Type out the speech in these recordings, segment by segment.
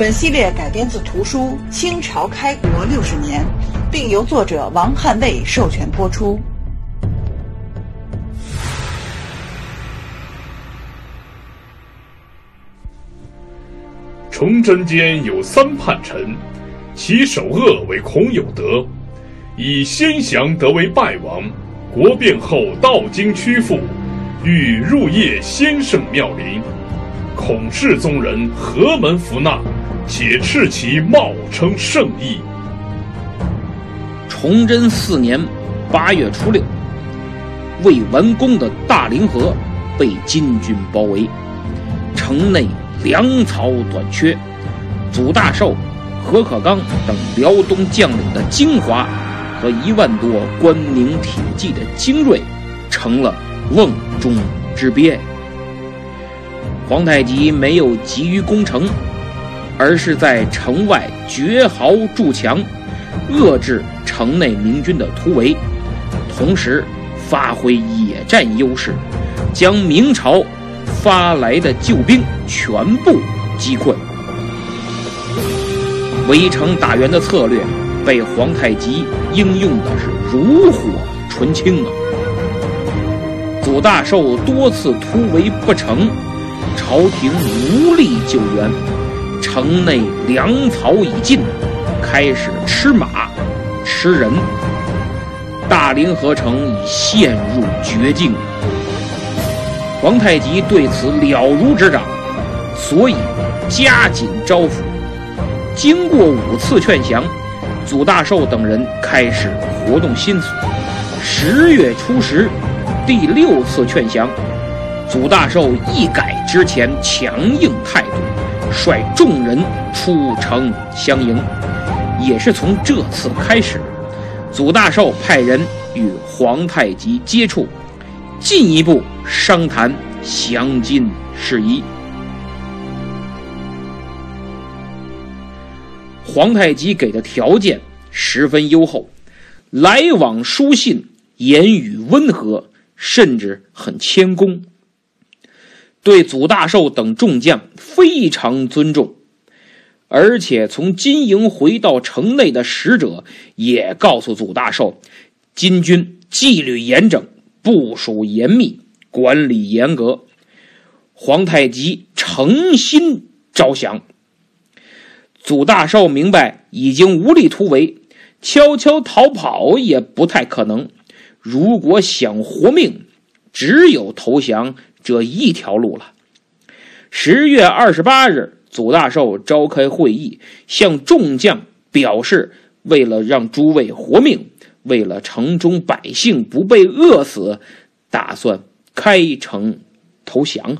本系列改编自图书《清朝开国六十年》，并由作者王汉卫授权播出。崇祯间有三叛臣，其首恶为孔有德，以先降得为败王。国变后道经屈服，欲入谒先圣庙陵。孔氏宗人何门服纳，且斥其冒称圣意。崇祯四年八月初六，未完工的大凌河被金军包围，城内。粮草短缺，祖大寿、何可刚等辽东将领的精华和一万多关宁铁骑的精锐，成了瓮中之鳖。皇太极没有急于攻城，而是在城外绝壕筑墙，遏制城内明军的突围，同时发挥野战优势，将明朝。发来的救兵全部击溃，围城打援的策略被皇太极应用的是炉火纯青啊！祖大寿多次突围不成，朝廷无力救援，城内粮草已尽，开始吃马吃人，大凌河城已陷入绝境。皇太极对此了如指掌，所以加紧招抚。经过五次劝降，祖大寿等人开始活动心思。十月初十，第六次劝降，祖大寿一改之前强硬态，率众人出城相迎。也是从这次开始，祖大寿派人与皇太极接触。进一步商谈降金事宜。皇太极给的条件十分优厚，来往书信，言语温和，甚至很谦恭，对祖大寿等众将非常尊重。而且从金营回到城内的使者也告诉祖大寿，金军纪律严整。部署严密，管理严格。皇太极诚心招降。祖大寿明白已经无力突围，悄悄逃跑也不太可能。如果想活命，只有投降这一条路了。十月二十八日，祖大寿召开会议，向众将表示：为了让诸位活命。为了城中百姓不被饿死，打算开城投降。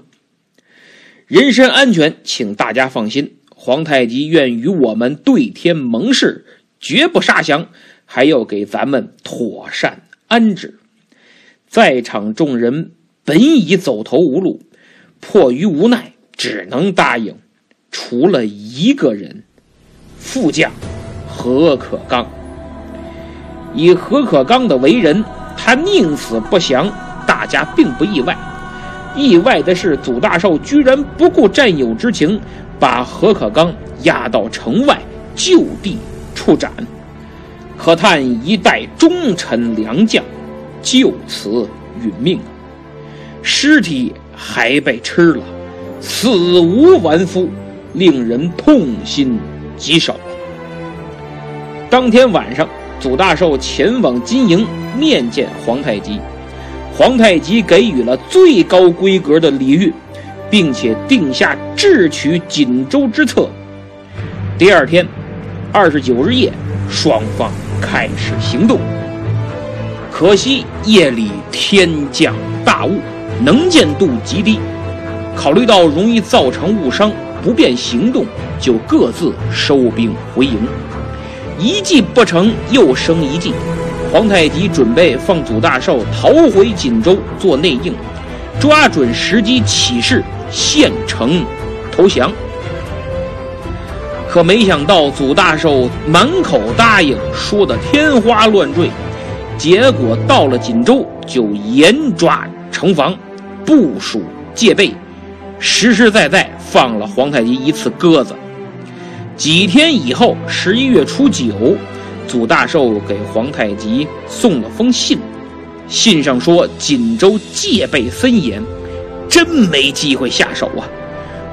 人身安全，请大家放心。皇太极愿与我们对天盟誓，绝不杀降，还要给咱们妥善安置。在场众人本已走投无路，迫于无奈，只能答应。除了一个人，副将何可刚。以何可刚的为人，他宁死不降，大家并不意外。意外的是，祖大寿居然不顾战友之情，把何可刚押到城外，就地处斩。可叹一代忠臣良将，就此殒命，尸体还被吃了，死无完肤，令人痛心疾首。当天晚上。祖大寿前往金营面见皇太极，皇太极给予了最高规格的礼遇，并且定下智取锦州之策。第二天，二十九日夜，双方开始行动。可惜夜里天降大雾，能见度极低，考虑到容易造成误伤，不便行动，就各自收兵回营。一计不成，又生一计。皇太极准备放祖大寿逃回锦州做内应，抓准时机起事献城投降。可没想到祖大寿满口答应，说的天花乱坠，结果到了锦州就严抓城防，部署戒备，实实在在放了皇太极一次鸽子。几天以后，十一月初九。祖大寿给皇太极送了封信，信上说锦州戒备森严，真没机会下手啊！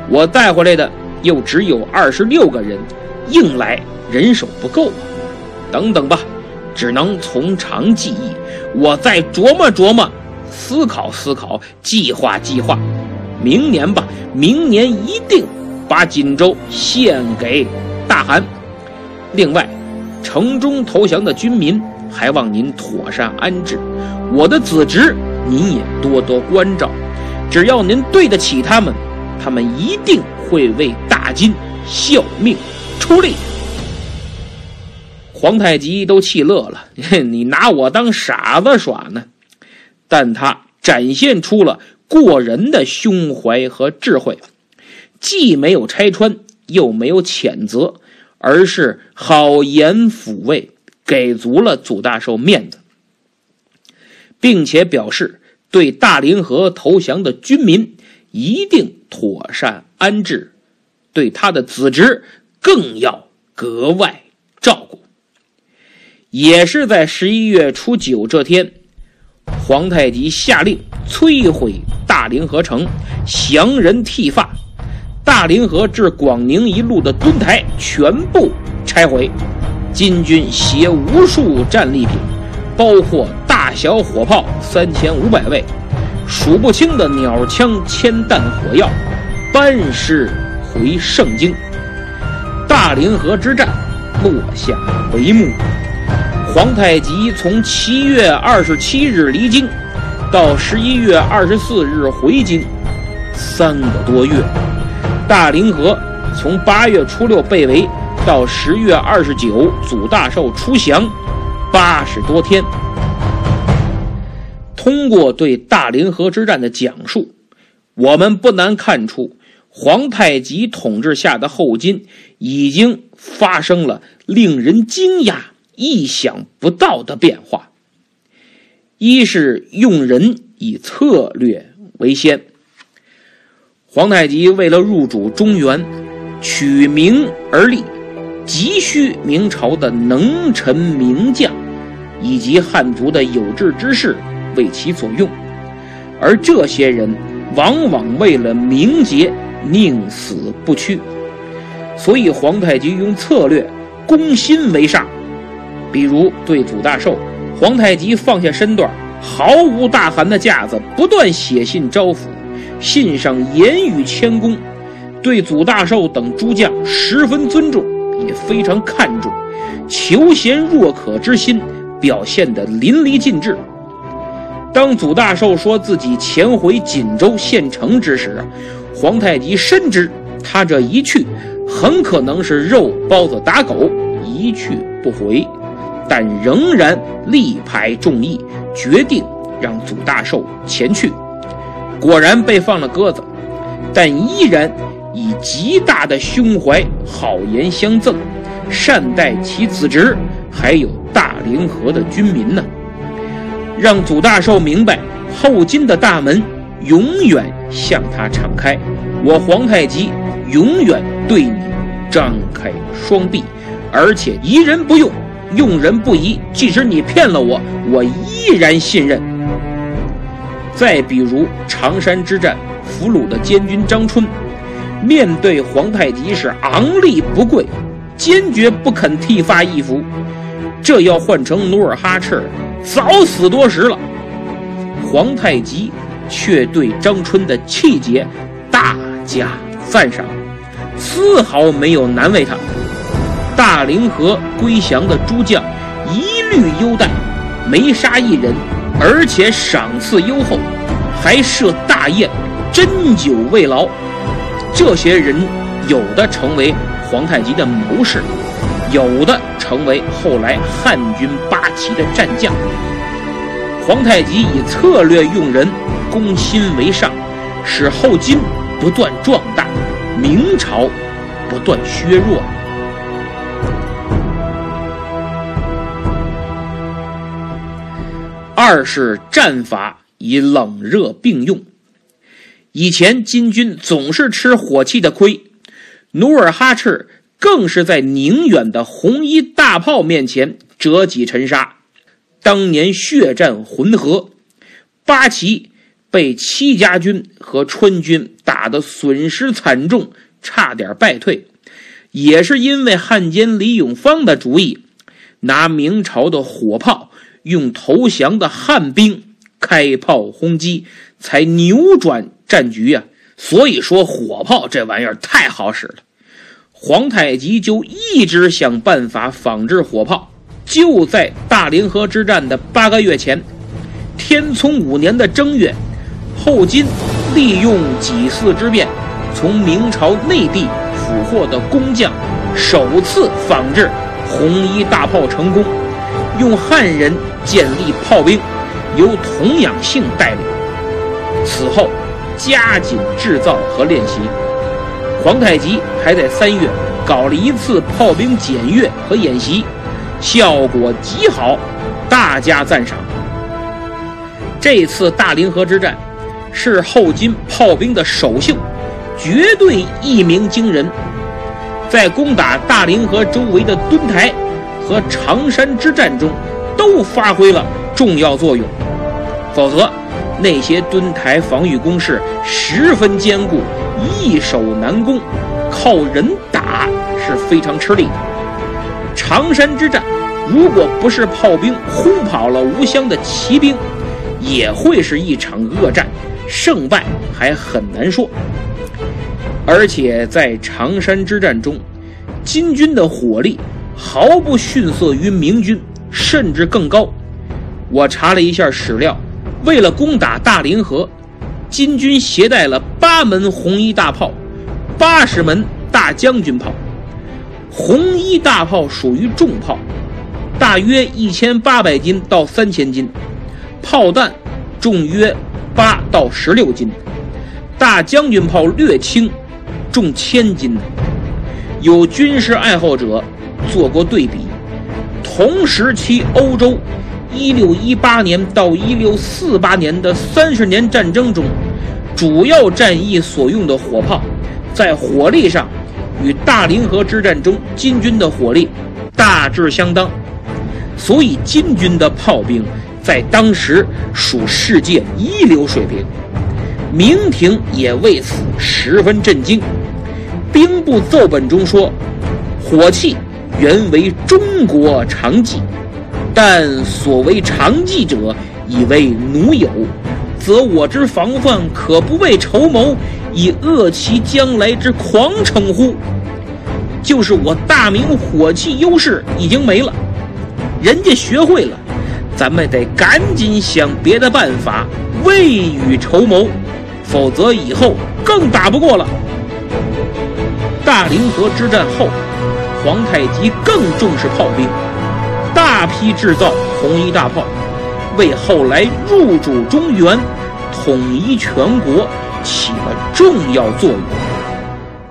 我带回来的又只有二十六个人，硬来人手不够啊！等等吧，只能从长计议，我再琢磨琢磨，思考思考，计划计划，明年吧，明年一定把锦州献给大汗。另外。城中投降的军民，还望您妥善安置。我的子侄，您也多多关照。只要您对得起他们，他们一定会为大金效命出力。皇太极都气乐了，你拿我当傻子耍呢？但他展现出了过人的胸怀和智慧，既没有拆穿，又没有谴责。而是好言抚慰，给足了祖大寿面子，并且表示对大凌河投降的军民一定妥善安置，对他的子侄更要格外照顾。也是在十一月初九这天，皇太极下令摧毁大凌河城，降人剃发。大凌河至广宁一路的墩台全部拆毁，金军携无数战利品，包括大小火炮三千五百位，数不清的鸟枪、铅弹、火药，班师回盛京。大凌河之战落下帷幕。皇太极从七月二十七日离京，到十一月二十四日回京，三个多月。大凌河从八月初六被围到十月二十九，祖大寿出降，八十多天。通过对大凌河之战的讲述，我们不难看出，皇太极统治下的后金已经发生了令人惊讶、意想不到的变化。一是用人以策略为先。皇太极为了入主中原，取名而立，急需明朝的能臣名将以及汉族的有志之士为其所用，而这些人往往为了名节宁死不屈。所以皇太极用策略攻心为上，比如对祖大寿，皇太极放下身段，毫无大汗的架子，不断写信招抚。信上言语谦恭，对祖大寿等诸将十分尊重，也非常看重，求贤若渴之心表现得淋漓尽致。当祖大寿说自己前回锦州县城之时，皇太极深知他这一去很可能是肉包子打狗，一去不回，但仍然力排众议，决定让祖大寿前去。果然被放了鸽子，但依然以极大的胸怀，好言相赠，善待其子侄，还有大凌河的军民呢。让祖大寿明白，后金的大门永远向他敞开，我皇太极永远对你张开双臂，而且疑人不用，用人不疑。即使你骗了我，我依然信任。再比如常山之战，俘虏的监军张春，面对皇太极是昂立不跪，坚决不肯剃发易服。这要换成努尔哈赤，早死多时了。皇太极却对张春的气节大加赞赏，丝毫没有难为他。大凌河归降的诸将，一律优待，没杀一人。而且赏赐优厚，还设大宴，斟酒慰劳。这些人有的成为皇太极的谋士，有的成为后来汉军八旗的战将。皇太极以策略用人，攻心为上，使后金不断壮大，明朝不断削弱。二是战法以冷热并用。以前金军总是吃火器的亏，努尔哈赤更是在宁远的红衣大炮面前折戟沉沙。当年血战浑河，八旗被戚家军和川军打得损失惨重，差点败退，也是因为汉奸李永芳的主意，拿明朝的火炮。用投降的汉兵开炮轰击，才扭转战局呀！所以说，火炮这玩意儿太好使了。皇太极就一直想办法仿制火炮。就在大凌河之战的八个月前，天聪五年的正月，后金利用几次之变，从明朝内地俘获的工匠，首次仿制红衣大炮成功。用汉人建立炮兵，由童养性带领。此后，加紧制造和练习。皇太极还在三月搞了一次炮兵检阅和演习，效果极好，大加赞赏。这次大凌河之战是后金炮兵的首秀，绝对一鸣惊人。在攻打大凌河周围的墩台。和常山之战中，都发挥了重要作用。否则，那些墩台防御工事十分坚固，易守难攻，靠人打是非常吃力的。常山之战，如果不是炮兵轰跑了吴襄的骑兵，也会是一场恶战，胜败还很难说。而且在常山之战中，金军的火力。毫不逊色于明军，甚至更高。我查了一下史料，为了攻打大凌河，金军携带了八门红衣大炮，八十门大将军炮。红衣大炮属于重炮，大约一千八百斤到三千斤，炮弹重约八到十六斤。大将军炮略轻，重千斤有军事爱好者。做过对比，同时期欧洲1618年到1648年的三十年战争中，主要战役所用的火炮，在火力上与大凌河之战中金军的火力大致相当，所以金军的炮兵在当时属世界一流水平。明廷也为此十分震惊，兵部奏本中说，火器。原为中国常计，但所谓常计者，以为奴有，则我之防范可不为筹谋，以遏其将来之狂逞乎？就是我大明火器优势已经没了，人家学会了，咱们得赶紧想别的办法，未雨绸缪，否则以后更打不过了。大凌河之战后。皇太极更重视炮兵，大批制造红衣大炮，为后来入主中原、统一全国起了重要作用。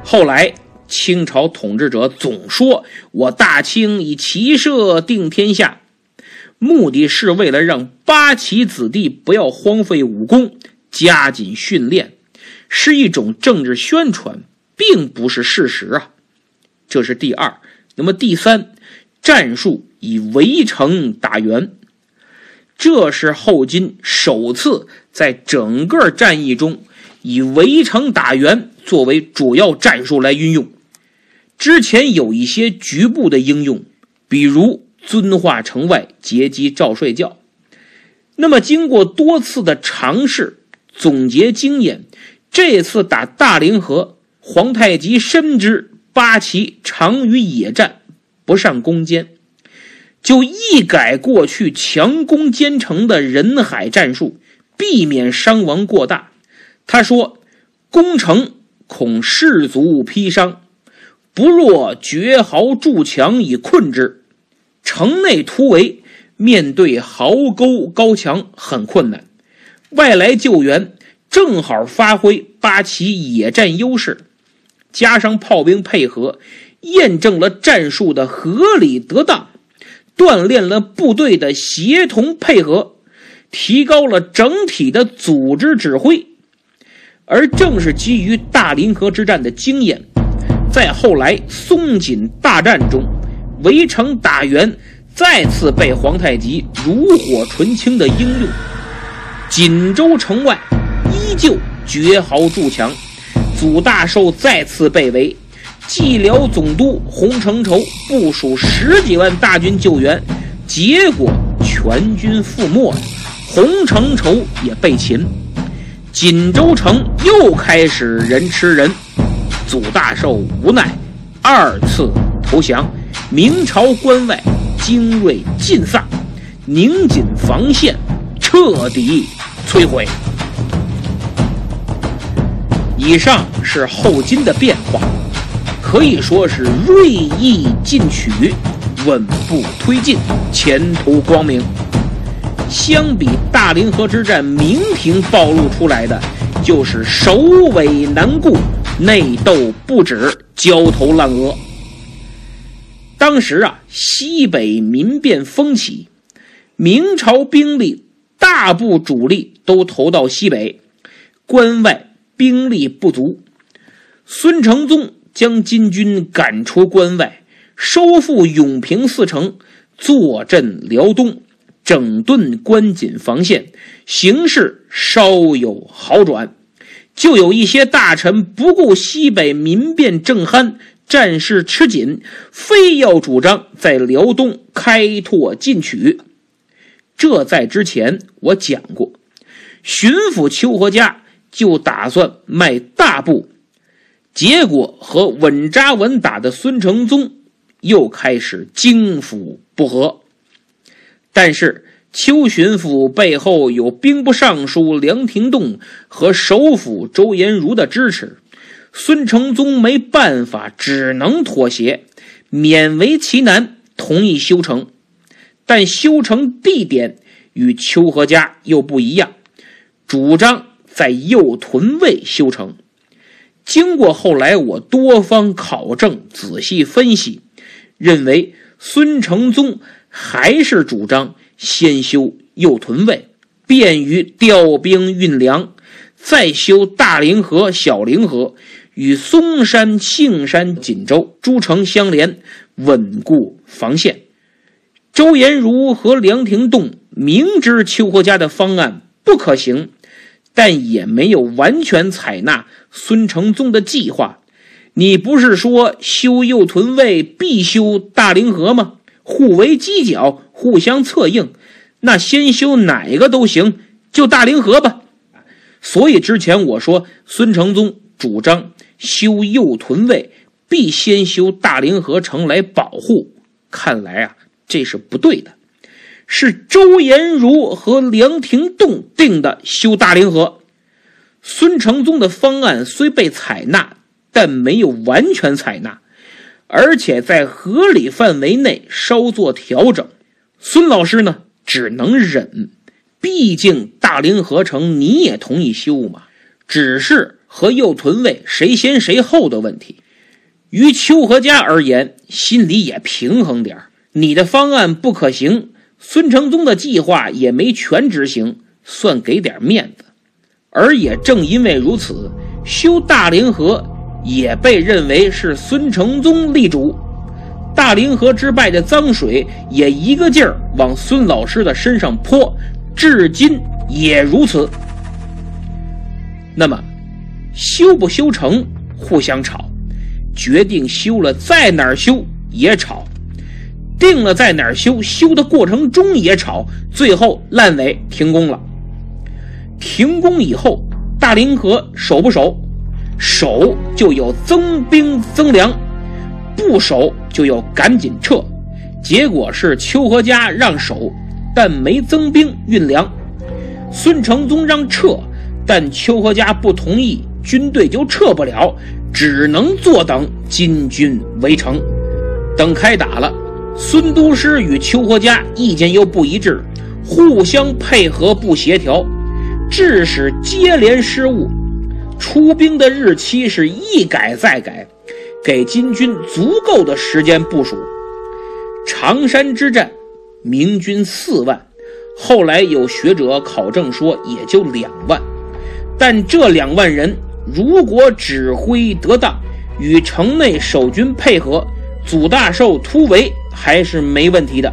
后来清朝统治者总说我大清以骑射定天下，目的是为了让八旗子弟不要荒废武功，加紧训练，是一种政治宣传，并不是事实啊。这是第二，那么第三，战术以围城打援，这是后金首次在整个战役中以围城打援作为主要战术来运用。之前有一些局部的应用，比如遵化城外截击赵帅教。那么经过多次的尝试，总结经验，这次打大凌河，皇太极深知。八旗长于野战，不善攻坚，就一改过去强攻坚城的人海战术，避免伤亡过大。他说：“攻城恐士卒披伤，不若绝壕筑墙以困之。城内突围，面对壕沟高墙很困难，外来救援正好发挥八旗野战优势，加上炮兵配合，验证了战术的合理得当，锻炼了部队的协同配合，提高了整体的组织指挥。而正是基于大凌河之战的经验，在后来松锦大战中，围城打援再次被皇太极炉火纯青的应用。锦州城外依旧绝壕筑墙，祖大寿再次被围，蓟辽总督洪承畴部署十几万大军救援，结果全军覆没，洪承畴也被擒。锦州城又开始人吃人，祖大寿无奈，二次投降。明朝关外精锐尽丧，宁锦防线彻底摧毁。以上是后金的变化，可以说是锐意进取，稳步推进，前途光明。相比大凌河之战，明廷暴露出来的就是首尾难顾、内斗不止、焦头烂额。当时啊，西北民变风起，明朝兵力大部主力都投到西北，关外兵力不足。孙承宗将金军赶出关外，收复永平四城，坐镇辽东。整顿关锦防线，形势稍有好转，就有一些大臣不顾西北民变正酣，战事吃紧，非要主张在辽东开拓进取。这在之前我讲过，巡抚邱和嘉就打算迈大步，结果和稳扎稳打的孙承宗又开始京府不和。但是邱巡抚背后有兵部尚书梁廷栋和首辅周延儒的支持，孙承宗没办法，只能妥协，勉为其难同意修城。但修城地点与邱和家又不一样，主张在右屯卫修城。经过后来我多方考证、仔细分析，认为孙承宗。还是主张先修右屯卫，便于调兵运粮，再修大凌河、小凌河，与嵩山、庆山、锦州诸城相连，稳固防线。周延儒和梁廷栋明知邱和嘉的方案不可行，但也没有完全采纳孙承宗的计划。你不是说修右屯卫必修大凌河吗？互为犄角，互相策应，那先修哪个都行，就大凌河吧。所以之前我说孙承宗主张修右屯卫，必先修大凌河城来保护。看来啊，这是不对的，是周延儒和梁廷栋定的修大凌河。孙承宗的方案虽被采纳，但没有完全采纳。而且在合理范围内稍作调整，孙老师呢只能忍，毕竟大凌河城你也同意修嘛，只是和右屯卫谁先谁后的问题。于邱和嘉而言，心里也平衡点你的方案不可行，孙承宗的计划也没全执行，算给点面子。而也正因为如此，修大凌河。也被认为是孙承宗立主，大凌河之败的脏水也一个劲儿往孙老师的身上泼，至今也如此。那么，修不修成互相吵，决定修了在哪儿修也吵，定了在哪儿修，修的过程中也吵，最后烂尾停工了。停工以后，大凌河守不守？守就有增兵增粮，不守就要赶紧撤。结果是邱和嘉让守，但没增兵运粮；孙承宗让撤，但邱和嘉不同意，军队就撤不了，只能坐等金军围城。等开打了，孙都师与邱和嘉意见又不一致，互相配合不协调，致使接连失误。出兵的日期是一改再改，给金军足够的时间部署。常山之战，明军四万，后来有学者考证说也就两万，但这两万人如果指挥得当，与城内守军配合，祖大寿突围还是没问题的。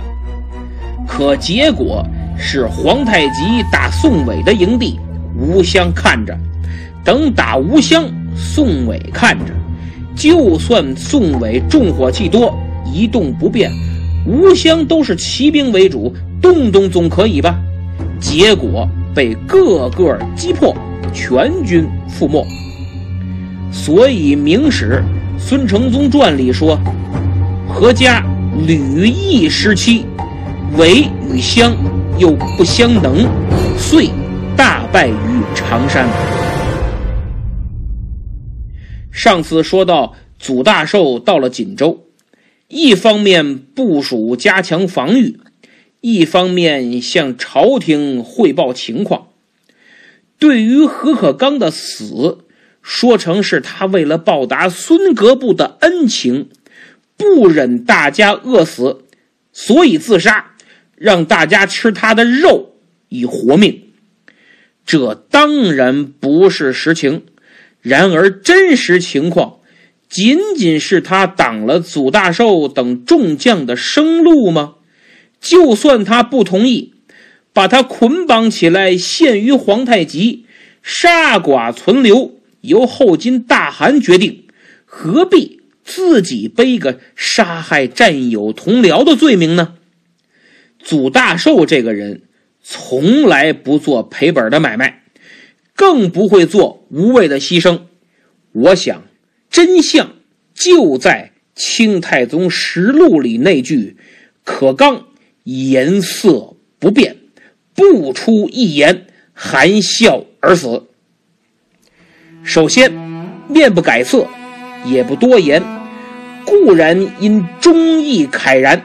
可结果是皇太极打宋伟的营地，吴襄看着。等打吴襄，宋伟看着，就算宋伟重火器多，一动不变，吴襄都是骑兵为主，动动总可以吧？结果被个个击破，全军覆没。所以《明史·孙承宗传》里说：“何家吕义时期，伟与襄又不相能，遂大败于常山。”上次说到，祖大寿到了锦州，一方面部署加强防御，一方面向朝廷汇报情况。对于何可刚的死，说成是他为了报答孙格部的恩情，不忍大家饿死，所以自杀，让大家吃他的肉以活命。这当然不是实情。然而，真实情况仅仅是他挡了祖大寿等众将的生路吗？就算他不同意，把他捆绑起来献于皇太极，杀剐存留，由后金大汗决定，何必自己背个杀害战友同僚的罪名呢？祖大寿这个人从来不做赔本的买卖。更不会做无谓的牺牲。我想，真相就在《清太宗实录》里那句：“可刚颜色不变，不出一言，含笑而死。”首先，面不改色，也不多言，固然因忠义慨然；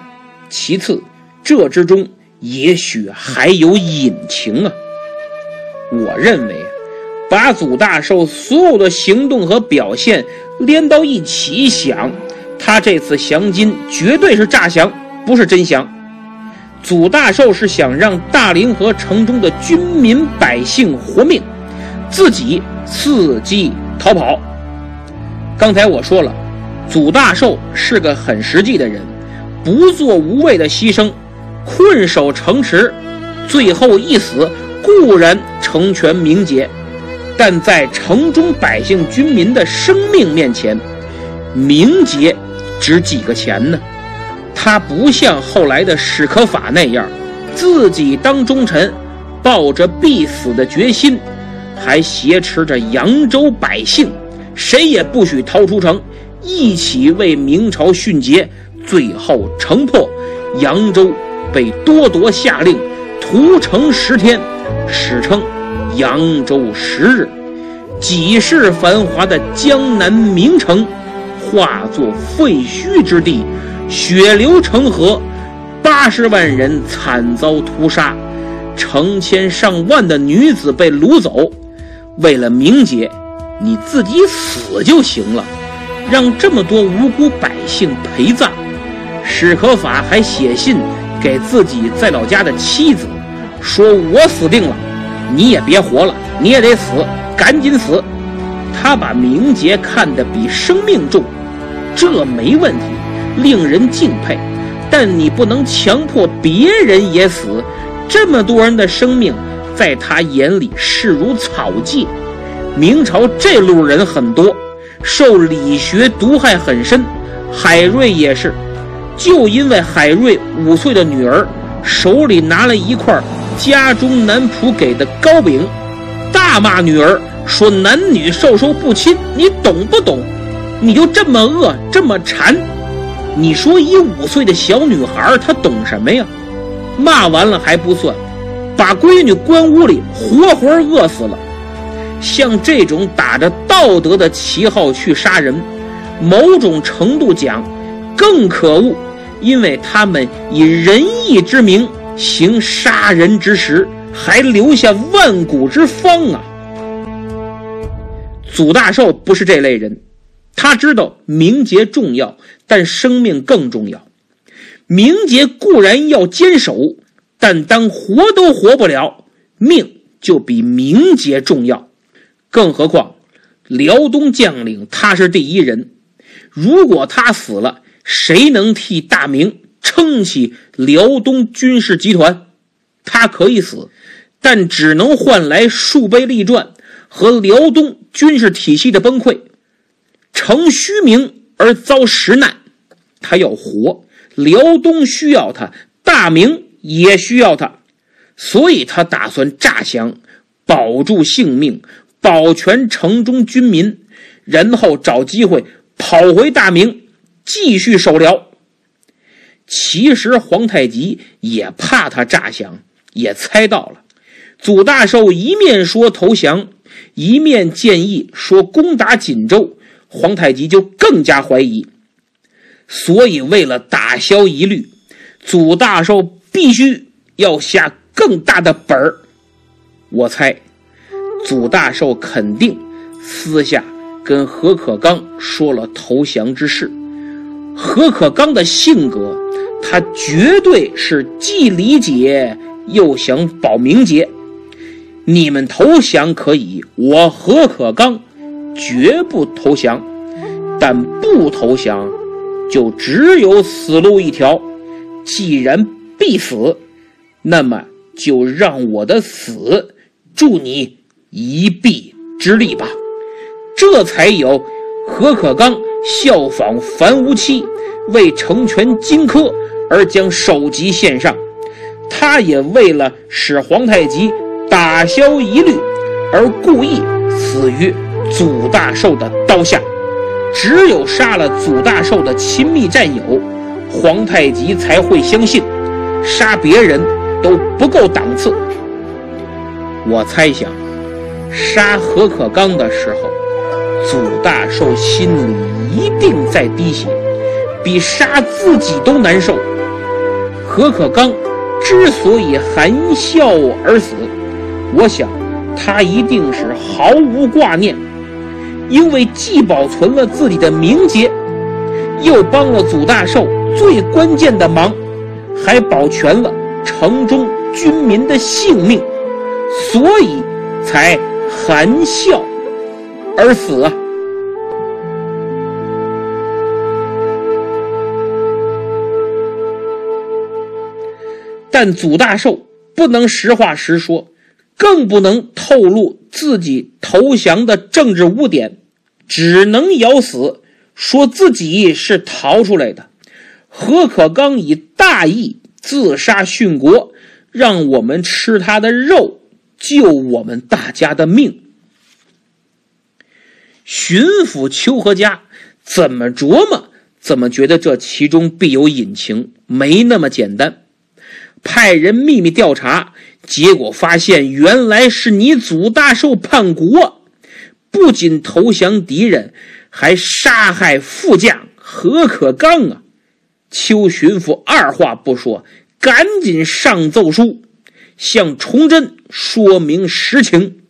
其次，这之中也许还有隐情啊。我认为。把祖大寿所有的行动和表现连到一起想，他这次降金绝对是诈降，不是真降。祖大寿是想让大凌河城中的军民百姓活命，自己伺机逃跑。刚才我说了，祖大寿是个很实际的人，不做无谓的牺牲，困守城池，最后一死固然成全名节。但在城中百姓军民的生命面前，名节值几个钱呢？他不像后来的史可法那样，自己当忠臣，抱着必死的决心，还挟持着扬州百姓，谁也不许逃出城，一起为明朝殉节。最后城破，扬州被多铎下令屠城十天，史称。扬州十日，几世繁华的江南名城，化作废墟之地，血流成河，八十万人惨遭屠杀，成千上万的女子被掳走。为了名节，你自己死就行了，让这么多无辜百姓陪葬。史可法还写信给自己在老家的妻子，说我死定了。你也别活了，你也得死，赶紧死！他把名节看得比生命重，这没问题，令人敬佩。但你不能强迫别人也死，这么多人的生命，在他眼里视如草芥。明朝这路人很多，受理学毒害很深。海瑞也是，就因为海瑞五岁的女儿手里拿了一块。家中男仆给的糕饼，大骂女儿说：“男女授受不亲，你懂不懂？你就这么饿，这么馋？你说一五岁的小女孩，她懂什么呀？”骂完了还不算，把闺女关屋里，活活饿死了。像这种打着道德的旗号去杀人，某种程度讲，更可恶，因为他们以仁义之名行杀人之实，还留下万古之方啊！祖大寿不是这类人，他知道名节重要，但生命更重要。名节固然要坚守，但当活都活不了，命就比名节重要。更何况，辽东将领他是第一人，如果他死了，谁能替大明撑起辽东军事集团？他可以死，但只能换来数倍利赚和辽东军事体系的崩溃，成虚名而遭实难。他要活，辽东需要他，大明也需要他，所以他打算诈降，保住性命。保全城中军民，然后找机会跑回大明，继续守辽。其实皇太极也怕他诈降，也猜到了。祖大寿一面说投降，一面建议说攻打锦州，皇太极就更加怀疑。所以为了打消疑虑，祖大寿必须要下更大的本儿。我猜。祖大寿肯定私下跟何可刚说了投降之事。何可刚的性格，他绝对是既理解又想保名节。你们投降可以，我何可刚绝不投降。但不投降，就只有死路一条。既然必死，那么就让我的死助你。一臂之力吧，这才有何可刚效仿樊无期，为成全荆轲而将首级献上。他也为了使皇太极打消疑虑，而故意死于祖大寿的刀下。只有杀了祖大寿的亲密战友，皇太极才会相信，杀别人都不够档次。我猜想。杀何可刚的时候，祖大寿心里一定在滴血，比杀自己都难受。何可刚之所以含笑而死，我想他一定是毫无挂念，因为既保存了自己的名节，又帮了祖大寿最关键的忙，还保全了城中军民的性命，所以才。含笑而死！但祖大寿不能实话实说，更不能透露自己投降的政治污点，只能咬死，说自己是逃出来的。何可刚以大义自杀殉国，让我们吃他的肉。救我们大家的命。巡抚邱和嘉怎么琢磨，怎么觉得这其中必有隐情，没那么简单。派人秘密调查，结果发现原来是你祖大寿叛国，不仅投降敌人，还杀害副将何可刚啊！邱巡抚二话不说，赶紧上奏书。向崇祯说明实情，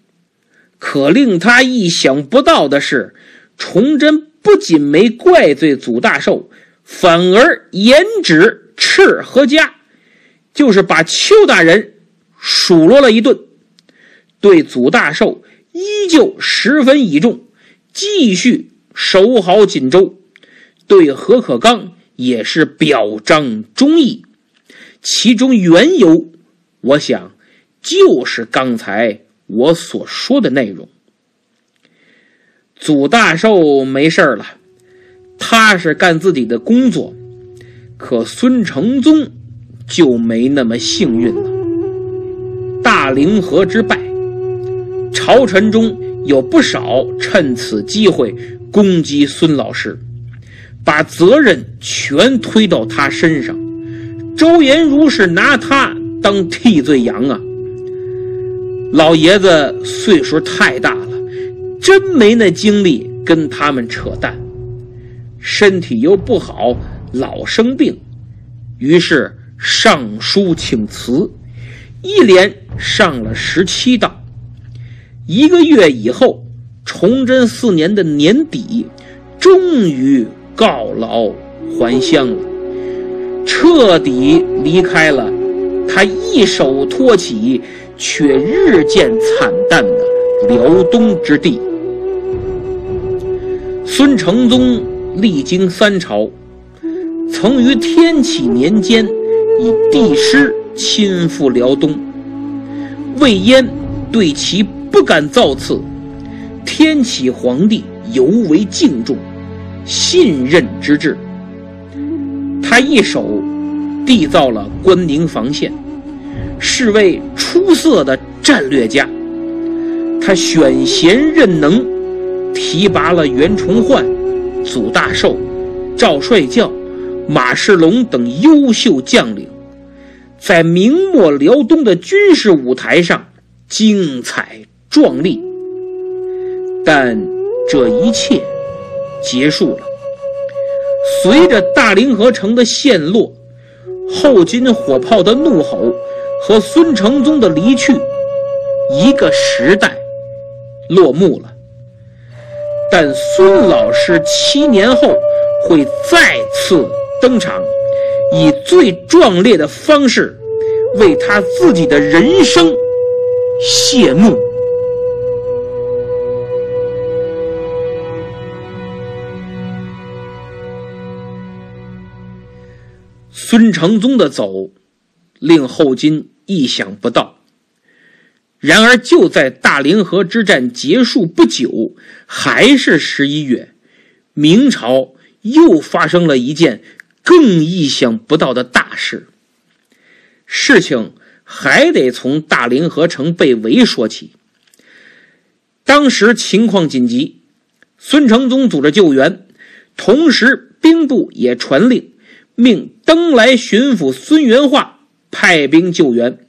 可令他意想不到的是，崇祯不仅没怪罪祖大寿，反而严旨斥何家，就是把邱大人数落了一顿，对祖大寿依旧十分倚重，继续守好锦州，对何可刚也是表彰忠义，其中缘由。我想，就是刚才我所说的内容。祖大寿没事了，踏实干自己的工作，可孙承宗就没那么幸运了。大凌河之败，朝臣中有不少趁此机会攻击孙老师，把责任全推到他身上。周延儒是拿他。当替罪羊啊！老爷子岁数太大了，真没那精力跟他们扯淡。身体又不好，老生病，于是上书请辞，一连上了十七道。一个月以后，崇祯四年的年底，终于告老还乡了，彻底离开了他一手托起却日渐惨淡的辽东之地。孙承宗历经三朝，曾于天启年间以帝师亲赴辽东，魏延对其。不敢造次，天启皇帝尤为敬重，信任之至。他一手缔造了关宁防线，是位出色的战略家。他选贤任能，提拔了袁崇焕、祖大寿、赵帅教、马世龙等优秀将领，在明末辽东的军事舞台上精彩。壮丽，但这一切结束了。随着大凌河城的陷落，后金火炮的怒吼和孙承宗的离去，一个时代落幕了。但孙老师七年后会再次登场，以最壮烈的方式为他自己的人生谢幕。孙承宗的走，令后金意想不到。然而，就在大凌河之战结束不久，还是十一月，明朝又发生了一件更意想不到的大事。事情还得从大凌河城被围说起。当时情况紧急，孙承宗组织救援，同时兵部也传令。命登莱巡抚孙元化派兵救援。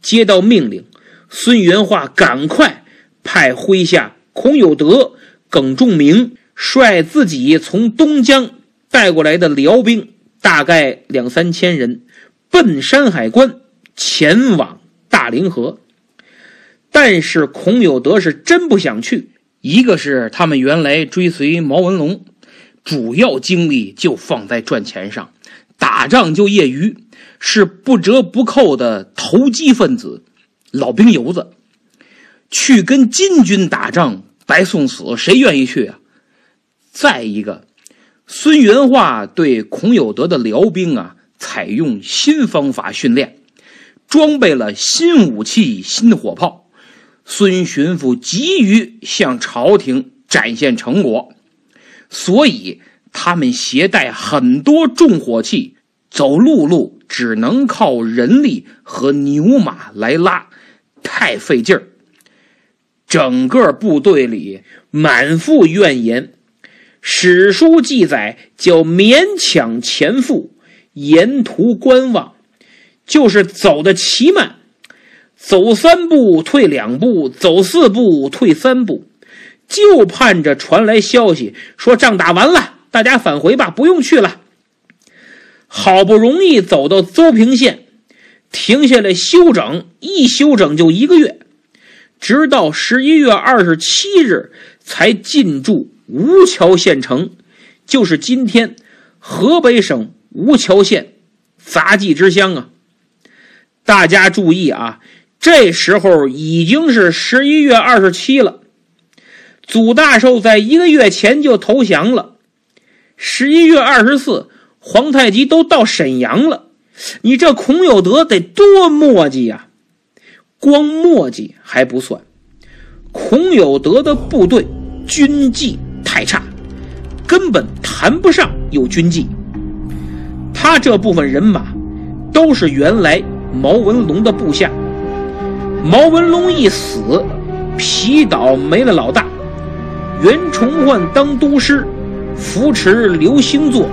接到命令，孙元化赶快派麾下孔有德、耿仲明率自己从东江带过来的辽兵，大概两三千人，奔山海关前往大凌河。但是孔有德是真不想去，一个是他们原来追随毛文龙。主要精力就放在赚钱上，打仗就业余，是不折不扣的投机分子，老兵油子。去跟金军打仗，白送死，谁愿意去啊？再一个，孙元化对孔有德的辽兵啊，采用新方法训练，装备了新武器、新火炮。孙巡抚急于向朝廷展现成果。所以他们携带很多重火器，走陆路只能靠人力和牛马来拉，太费劲儿。整个部队里满腹怨言，史书记载叫勉强前赴，沿途观望，就是走的奇慢，走三步退两步，走四步退三步。就盼着传来消息，说仗打完了，大家返回吧，不用去了。好不容易走到邹平县，停下来休整，一休整就一个月，直到十一月二十七日才进驻吴桥县城，就是今天河北省吴桥县杂技之乡啊。大家注意啊，这时候已经是十一月二十七了。祖大寿在一个月前就投降了。十一月二十四，皇太极都到沈阳了。你这孔有德得多磨叽呀！光磨叽还不算，孔有德的部队军纪太差，根本谈不上有军纪。他这部分人马都是原来毛文龙的部下。毛文龙一死，皮岛没了老大。袁崇焕当都师，扶持刘兴作，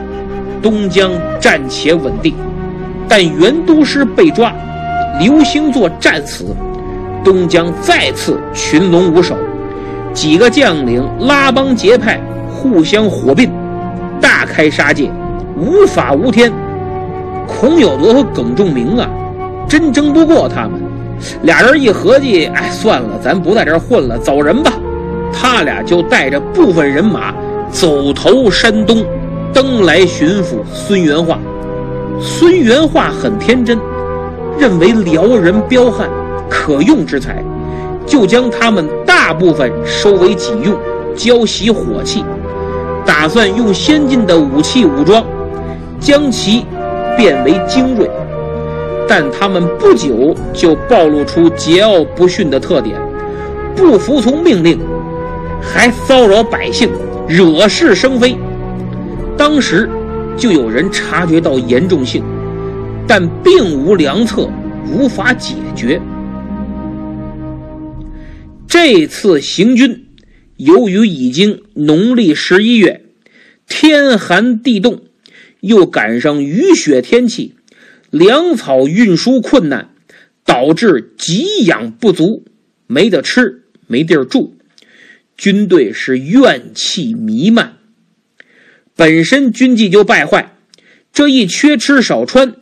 东江暂且稳定。但袁都师被抓，刘兴作战死，东江再次群龙无首，几个将领拉帮结派，互相火并，大开杀戒，无法无天。孔有德和耿仲明啊，真争不过他们。俩人一合计，哎，算了，咱不在这混了，走人吧。他俩就带着部分人马走投山东，登来巡抚孙元化。孙元化很天真，认为辽人彪悍，可用之才，就将他们大部分收为己用，教习火器，打算用先进的武器武装，将其变为精锐。但他们不久就暴露出桀骜不驯的特点，不服从命令，还骚扰百姓，惹是生非。当时。就有人察觉到严重性，但并无良策，无法解决。这次行军，由于已经农历十一月，天寒地冻，又赶上雨雪天气，粮草运输困难，导致给养不足，没得吃，没地儿住，军队是怨气弥漫。本身军纪就败坏，这一缺吃少穿，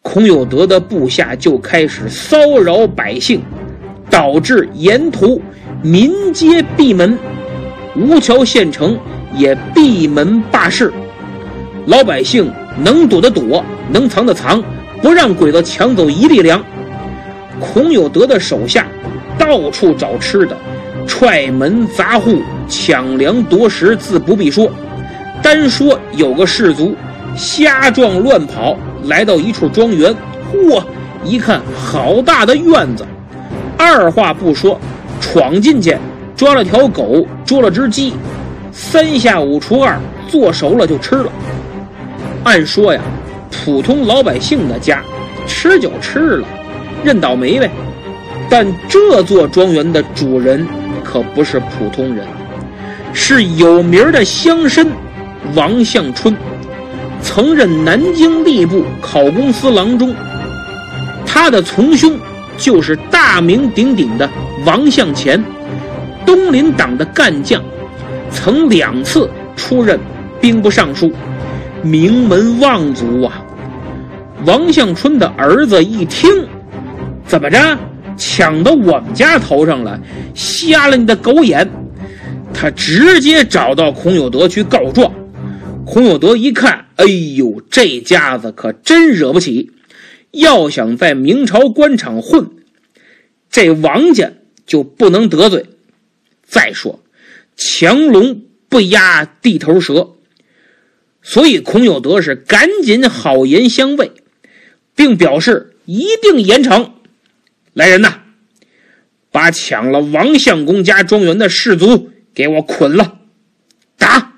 孔有德的部下就开始骚扰百姓，导致沿途民皆闭门，吴桥县城也闭门罢市，老百姓能躲的躲，能藏的藏，不让鬼子抢走一粒粮。孔有德的手下到处找吃的，踹门砸户，抢粮夺食，自不必说。单说有个士卒瞎撞乱跑，来到一处庄园，嚯，一看好大的院子，二话不说，闯进去抓了条狗，捉了只鸡，三下五除二做熟了就吃了。按说呀，普通老百姓的家，吃就吃了，认倒霉呗。但这座庄园的主人可不是普通人，是有名的乡绅。王向春曾任南京吏部考功司郎中，他的从兄就是大名鼎鼎的王向前，东林党的干将，曾两次出任兵部尚书，名门望族啊。王向春的儿子一听，怎么着，抢到我们家头上了，瞎了你的狗眼，他直接找到孔有德去告状。孔有德一看，哎呦，这家子可真惹不起！要想在明朝官场混，这王家就不能得罪。再说，强龙不压地头蛇，所以孔有德是赶紧好言相慰，并表示一定严惩。来人呐，把抢了王相公家庄园的士卒给我捆了，打！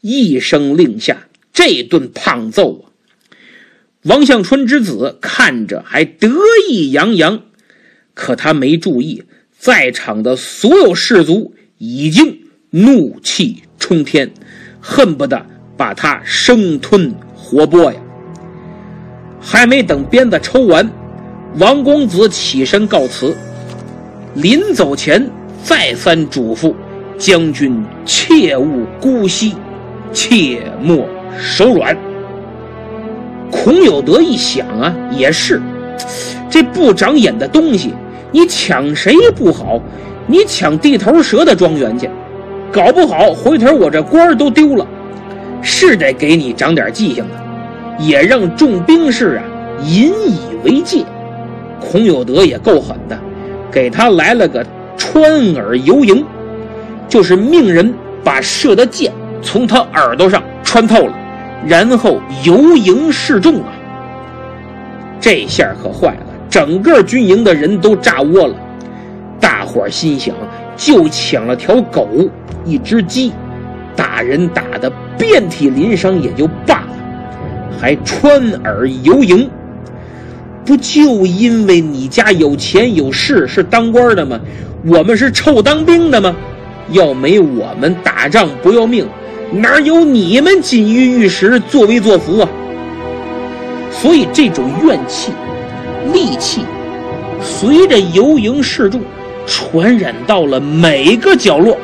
一声令下，这顿胖揍啊！王向春之子看着还得意洋洋，可他没注意，在场的所有士卒已经怒气冲天，恨不得把他生吞活剥呀！还没等鞭子抽完，王公子起身告辞，临走前再三嘱咐将军切勿姑息。切莫手软。孔有德一想啊，也是，这不长眼的东西，你抢谁不好？你抢地头蛇的庄园去，搞不好回头我这官都丢了。是得给你长点记性的，也让众兵士啊引以为戒。孔有德也够狠的，给他来了个穿耳游营，就是命人把射的箭。从他耳朵上穿透了，然后游营示众啊！这下可坏了，整个军营的人都炸窝了。大伙儿心想，就抢了条狗，一只鸡，打人打得遍体鳞伤也就罢了，还穿耳游营，不就因为你家有钱有势，是当官的吗？我们是臭当兵的吗？要没我们打仗不要命？哪有你们锦衣玉食、作威作福啊？所以这种怨气、戾气，随着游营示众，传染到了每个角落。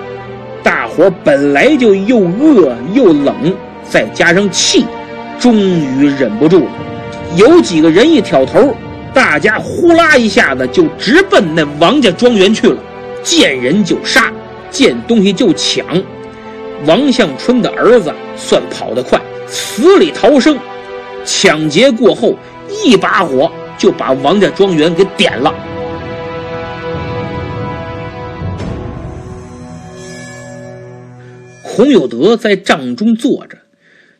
大伙本来就又饿又冷，再加上气，终于忍不住了。有几个人一挑头，大家呼啦一下子就直奔那王家庄园去了，见人就杀，见东西就抢。王向春的儿子算跑得快，死里逃生。抢劫过后，一把火就把王家庄园给点了。孔有德在帐中坐着，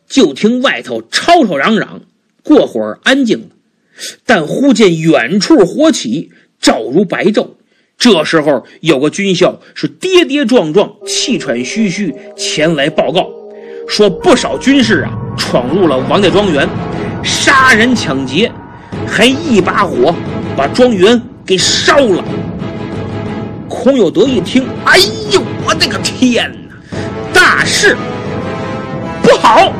就听外头吵吵嚷嚷。过会儿安静了，但忽见远处火起，照如白昼。这时候有个军校是跌跌撞撞、气喘吁吁前来报告，说不少军士啊闯入了王家庄园，杀人抢劫，还一把火把庄园给烧了。孔有德一听，哎呦，我的个天哪！大事不好！